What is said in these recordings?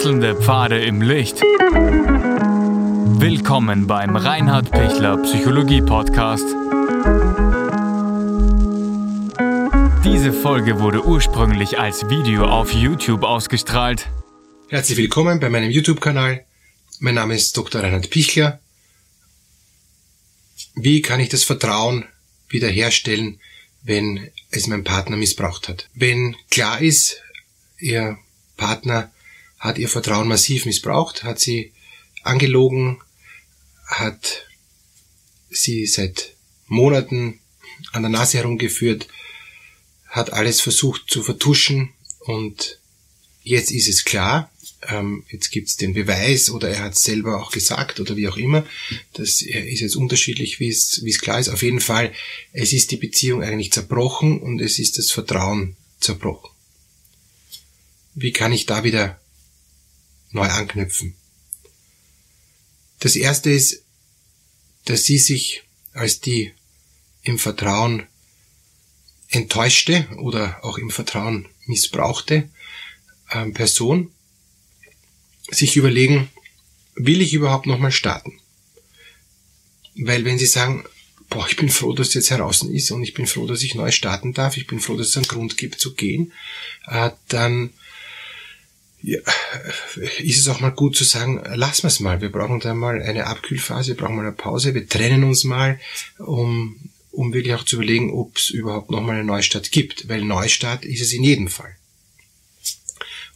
Wechselnde Pfade im Licht. Willkommen beim Reinhard Pichler Psychologie Podcast. Diese Folge wurde ursprünglich als Video auf YouTube ausgestrahlt. Herzlich willkommen bei meinem YouTube-Kanal. Mein Name ist Dr. Reinhard Pichler. Wie kann ich das Vertrauen wiederherstellen, wenn es mein Partner missbraucht hat? Wenn klar ist, Ihr Partner hat ihr Vertrauen massiv missbraucht, hat sie angelogen, hat sie seit Monaten an der Nase herumgeführt, hat alles versucht zu vertuschen und jetzt ist es klar, ähm, jetzt gibt's den Beweis oder er hat selber auch gesagt oder wie auch immer. Das ist jetzt unterschiedlich, wie es, wie es klar ist. Auf jeden Fall, es ist die Beziehung eigentlich zerbrochen und es ist das Vertrauen zerbrochen. Wie kann ich da wieder neu anknüpfen? Das erste ist, dass sie sich als die im Vertrauen enttäuschte oder auch im Vertrauen missbrauchte ähm, Person sich überlegen, will ich überhaupt nochmal starten? Weil wenn sie sagen, boah, ich bin froh, dass es jetzt heraus ist und ich bin froh, dass ich neu starten darf, ich bin froh, dass es einen Grund gibt zu gehen, äh, dann ja, ist es auch mal gut zu sagen, lassen wir es mal. Wir brauchen da mal eine Abkühlphase, wir brauchen mal eine Pause, wir trennen uns mal, um, um wirklich auch zu überlegen, ob es überhaupt nochmal eine Neustart gibt. Weil Neustart ist es in jedem Fall.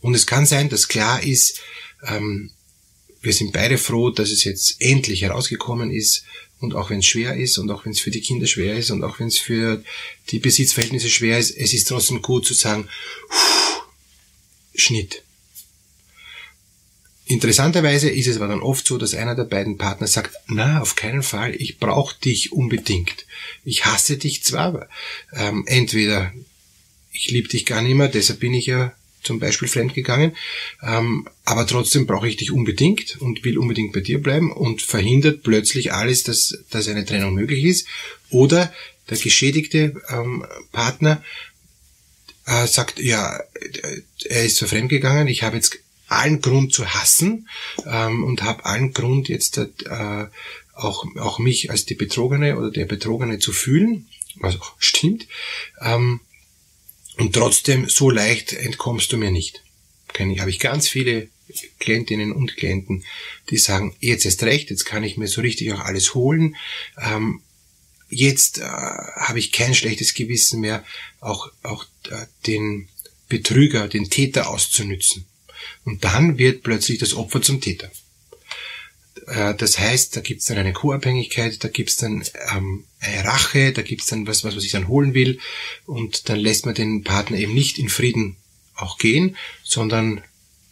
Und es kann sein, dass klar ist, ähm, wir sind beide froh, dass es jetzt endlich herausgekommen ist und auch wenn es schwer ist und auch wenn es für die Kinder schwer ist und auch wenn es für die Besitzverhältnisse schwer ist, es ist trotzdem gut zu sagen, Schnitt. Interessanterweise ist es aber dann oft so, dass einer der beiden Partner sagt, na, auf keinen Fall, ich brauche dich unbedingt. Ich hasse dich zwar, ähm, entweder ich liebe dich gar nicht mehr, deshalb bin ich ja zum Beispiel fremdgegangen, ähm, aber trotzdem brauche ich dich unbedingt und will unbedingt bei dir bleiben und verhindert plötzlich alles, dass, dass eine Trennung möglich ist. Oder der geschädigte ähm, Partner äh, sagt, ja, er ist zwar fremdgegangen, ich habe jetzt allen Grund zu hassen ähm, und habe allen Grund jetzt äh, auch, auch mich als die Betrogene oder der Betrogene zu fühlen, was auch stimmt. Ähm, und trotzdem, so leicht entkommst du mir nicht. Kenne ich, habe ich ganz viele Klientinnen und Klienten, die sagen, jetzt ist recht, jetzt kann ich mir so richtig auch alles holen. Ähm, jetzt äh, habe ich kein schlechtes Gewissen mehr, auch, auch äh, den Betrüger, den Täter auszunützen. Und dann wird plötzlich das Opfer zum Täter. Äh, das heißt, da gibt's dann eine Co-Abhängigkeit, da gibt's dann ähm, eine Rache, da gibt's dann was, was man sich dann holen will und dann lässt man den Partner eben nicht in Frieden auch gehen, sondern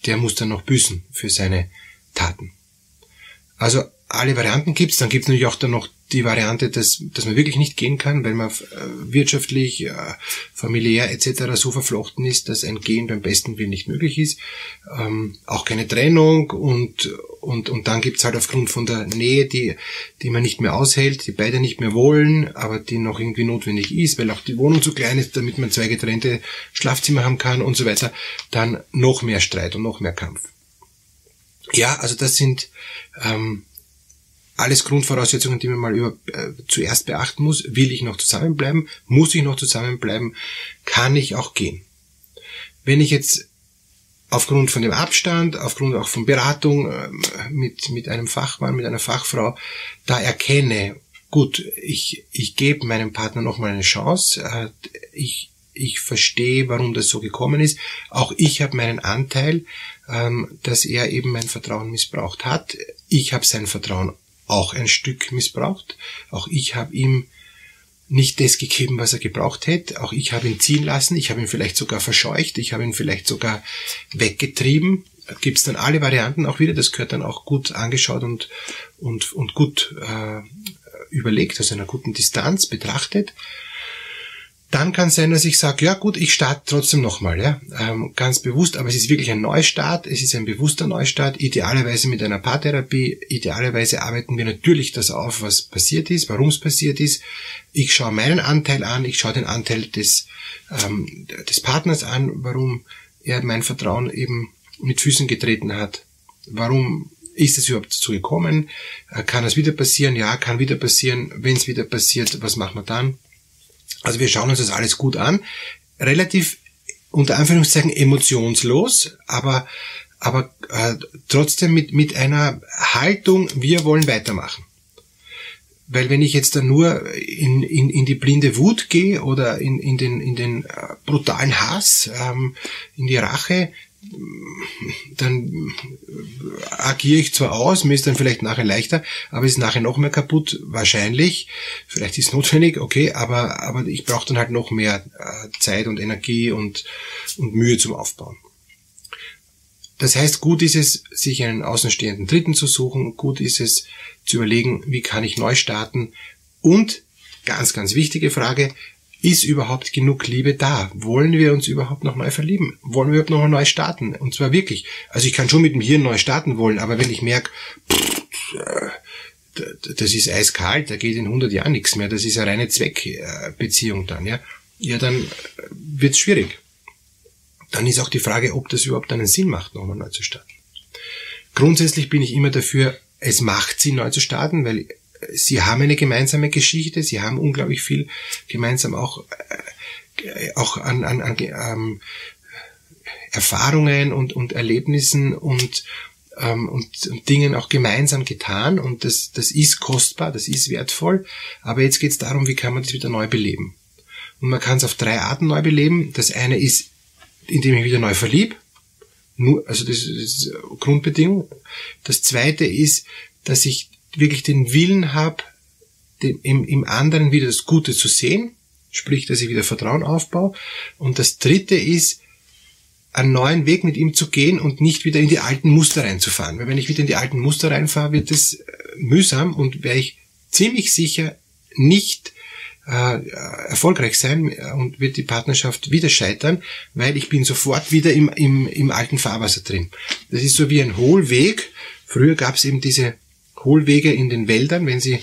der muss dann noch büßen für seine Taten. Also alle Varianten gibt's, dann gibt's natürlich auch dann noch die Variante, dass, dass man wirklich nicht gehen kann, weil man äh, wirtschaftlich, äh, familiär etc. so verflochten ist, dass ein Gehen beim besten Willen nicht möglich ist. Ähm, auch keine Trennung und, und, und dann gibt's halt aufgrund von der Nähe, die, die man nicht mehr aushält, die beide nicht mehr wollen, aber die noch irgendwie notwendig ist, weil auch die Wohnung zu klein ist, damit man zwei getrennte Schlafzimmer haben kann und so weiter, dann noch mehr Streit und noch mehr Kampf. Ja, also das sind ähm, alles Grundvoraussetzungen, die man mal über, äh, zuerst beachten muss. Will ich noch zusammenbleiben? Muss ich noch zusammenbleiben? Kann ich auch gehen? Wenn ich jetzt aufgrund von dem Abstand, aufgrund auch von Beratung äh, mit, mit einem Fachmann, mit einer Fachfrau, da erkenne, gut, ich, ich gebe meinem Partner nochmal eine Chance, äh, ich, ich verstehe, warum das so gekommen ist. Auch ich habe meinen Anteil, ähm, dass er eben mein Vertrauen missbraucht hat. Ich habe sein Vertrauen auch ein Stück missbraucht. Auch ich habe ihm nicht das gegeben, was er gebraucht hätte. Auch ich habe ihn ziehen lassen. Ich habe ihn vielleicht sogar verscheucht. Ich habe ihn vielleicht sogar weggetrieben. Gibt es dann alle Varianten auch wieder. Das gehört dann auch gut angeschaut und, und, und gut äh, überlegt, in einer guten Distanz betrachtet. Dann kann es sein, dass ich sage, ja gut, ich starte trotzdem nochmal, ja, ähm, ganz bewusst, aber es ist wirklich ein Neustart, es ist ein bewusster Neustart, idealerweise mit einer Paartherapie, idealerweise arbeiten wir natürlich das auf, was passiert ist, warum es passiert ist. Ich schaue meinen Anteil an, ich schaue den Anteil des, ähm, des Partners an, warum er mein Vertrauen eben mit Füßen getreten hat. Warum ist es überhaupt dazu gekommen? Äh, kann es wieder passieren? Ja, kann wieder passieren. Wenn es wieder passiert, was machen wir dann? Also wir schauen uns das alles gut an. Relativ unter Anführungszeichen emotionslos, aber, aber äh, trotzdem mit, mit einer Haltung, wir wollen weitermachen. Weil wenn ich jetzt da nur in, in, in die blinde Wut gehe oder in, in, den, in den äh, brutalen Hass, ähm, in die Rache, dann agiere ich zwar aus, mir ist dann vielleicht nachher leichter, aber ist nachher noch mehr kaputt, wahrscheinlich. Vielleicht ist es notwendig, okay, aber, aber ich brauche dann halt noch mehr äh, Zeit und Energie und, und Mühe zum Aufbauen. Das heißt, gut ist es, sich einen außenstehenden Dritten zu suchen, gut ist es zu überlegen, wie kann ich neu starten und ganz, ganz wichtige Frage, ist überhaupt genug Liebe da? Wollen wir uns überhaupt noch neu verlieben? Wollen wir überhaupt noch neu starten? Und zwar wirklich. Also ich kann schon mit dem Hirn neu starten wollen, aber wenn ich merke, das ist eiskalt, da geht in 100 Jahren nichts mehr, das ist eine reine Zweckbeziehung dann, ja, ja, dann wird's schwierig. Dann ist auch die Frage, ob das überhaupt einen Sinn macht, nochmal neu zu starten. Grundsätzlich bin ich immer dafür, es macht Sinn, neu zu starten, weil sie haben eine gemeinsame Geschichte, sie haben unglaublich viel gemeinsam auch, äh, auch an, an, an ähm, Erfahrungen und, und Erlebnissen und, ähm, und, und Dingen auch gemeinsam getan und das, das ist kostbar, das ist wertvoll, aber jetzt geht es darum, wie kann man das wieder neu beleben. Und man kann es auf drei Arten neu beleben. Das eine ist, indem ich wieder neu verlieb, nur, also das ist Grundbedingung. Das zweite ist, dass ich wirklich den Willen habe, im, im anderen wieder das Gute zu sehen, sprich, dass ich wieder Vertrauen aufbaue. Und das dritte ist, einen neuen Weg mit ihm zu gehen und nicht wieder in die alten Muster reinzufahren. Weil wenn ich wieder in die alten Muster reinfahre, wird es äh, mühsam und werde ich ziemlich sicher nicht äh, erfolgreich sein äh, und wird die Partnerschaft wieder scheitern, weil ich bin sofort wieder im, im, im alten Fahrwasser drin. Das ist so wie ein Hohlweg. Früher gab es eben diese Hohlwege in den Wäldern. Wenn Sie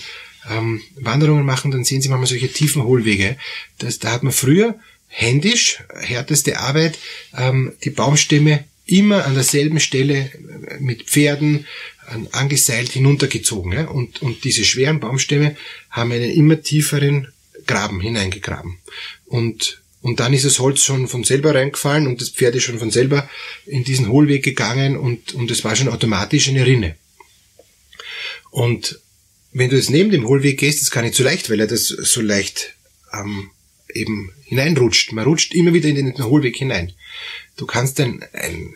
ähm, Wanderungen machen, dann sehen Sie manchmal solche tiefen Hohlwege. Das, da hat man früher händisch, härteste Arbeit, ähm, die Baumstämme immer an derselben Stelle äh, mit Pferden äh, angeseilt hinuntergezogen. Ja? Und, und diese schweren Baumstämme haben einen immer tieferen Graben hineingegraben. Und, und dann ist das Holz schon von selber reingefallen und das Pferd ist schon von selber in diesen Hohlweg gegangen und, und es war schon automatisch eine Rinne. Und wenn du jetzt neben dem Hohlweg gehst, ist gar nicht so leicht, weil er das so leicht ähm, eben hineinrutscht. Man rutscht immer wieder in den Hohlweg hinein. Du kannst ein, ein,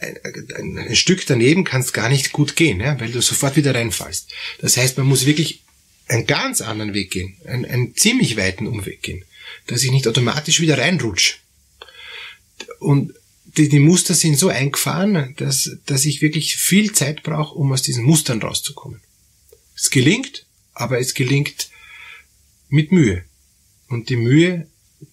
ein, ein Stück daneben kannst gar nicht gut gehen, ja, weil du sofort wieder reinfallst. Das heißt, man muss wirklich einen ganz anderen Weg gehen, einen, einen ziemlich weiten Umweg gehen, dass ich nicht automatisch wieder reinrutsch. Und die, die Muster sind so eingefahren, dass, dass ich wirklich viel Zeit brauche, um aus diesen Mustern rauszukommen. Es gelingt, aber es gelingt mit Mühe. Und die Mühe,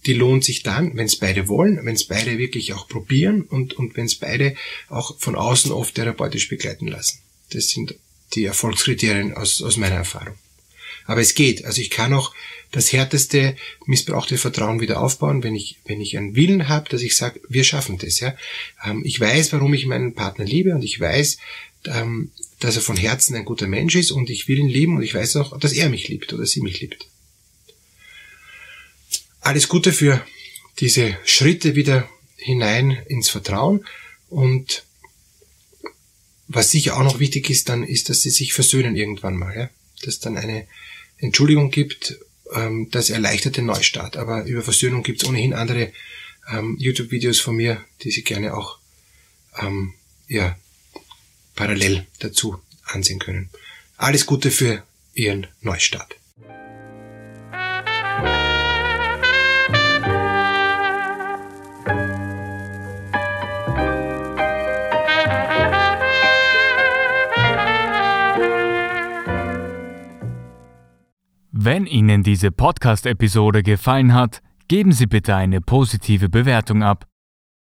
die lohnt sich dann, wenn es beide wollen, wenn es beide wirklich auch probieren und, und wenn es beide auch von außen oft therapeutisch begleiten lassen. Das sind die Erfolgskriterien aus, aus meiner Erfahrung. Aber es geht. Also ich kann auch das härteste missbrauchte Vertrauen wieder aufbauen, wenn ich, wenn ich einen Willen habe, dass ich sage, wir schaffen das. Ja? Ähm, ich weiß, warum ich meinen Partner liebe und ich weiß, ähm, dass er von Herzen ein guter Mensch ist und ich will ihn lieben und ich weiß auch, dass er mich liebt oder sie mich liebt. Alles Gute für diese Schritte wieder hinein ins Vertrauen und was sicher auch noch wichtig ist, dann ist, dass sie sich versöhnen irgendwann mal, ja? dass dann eine Entschuldigung gibt, ähm, das erleichtert den Neustart. Aber über Versöhnung gibt es ohnehin andere ähm, YouTube-Videos von mir, die Sie gerne auch ähm, ja, parallel dazu ansehen können. Alles Gute für Ihren Neustart. Wenn Ihnen diese Podcast-Episode gefallen hat, geben Sie bitte eine positive Bewertung ab.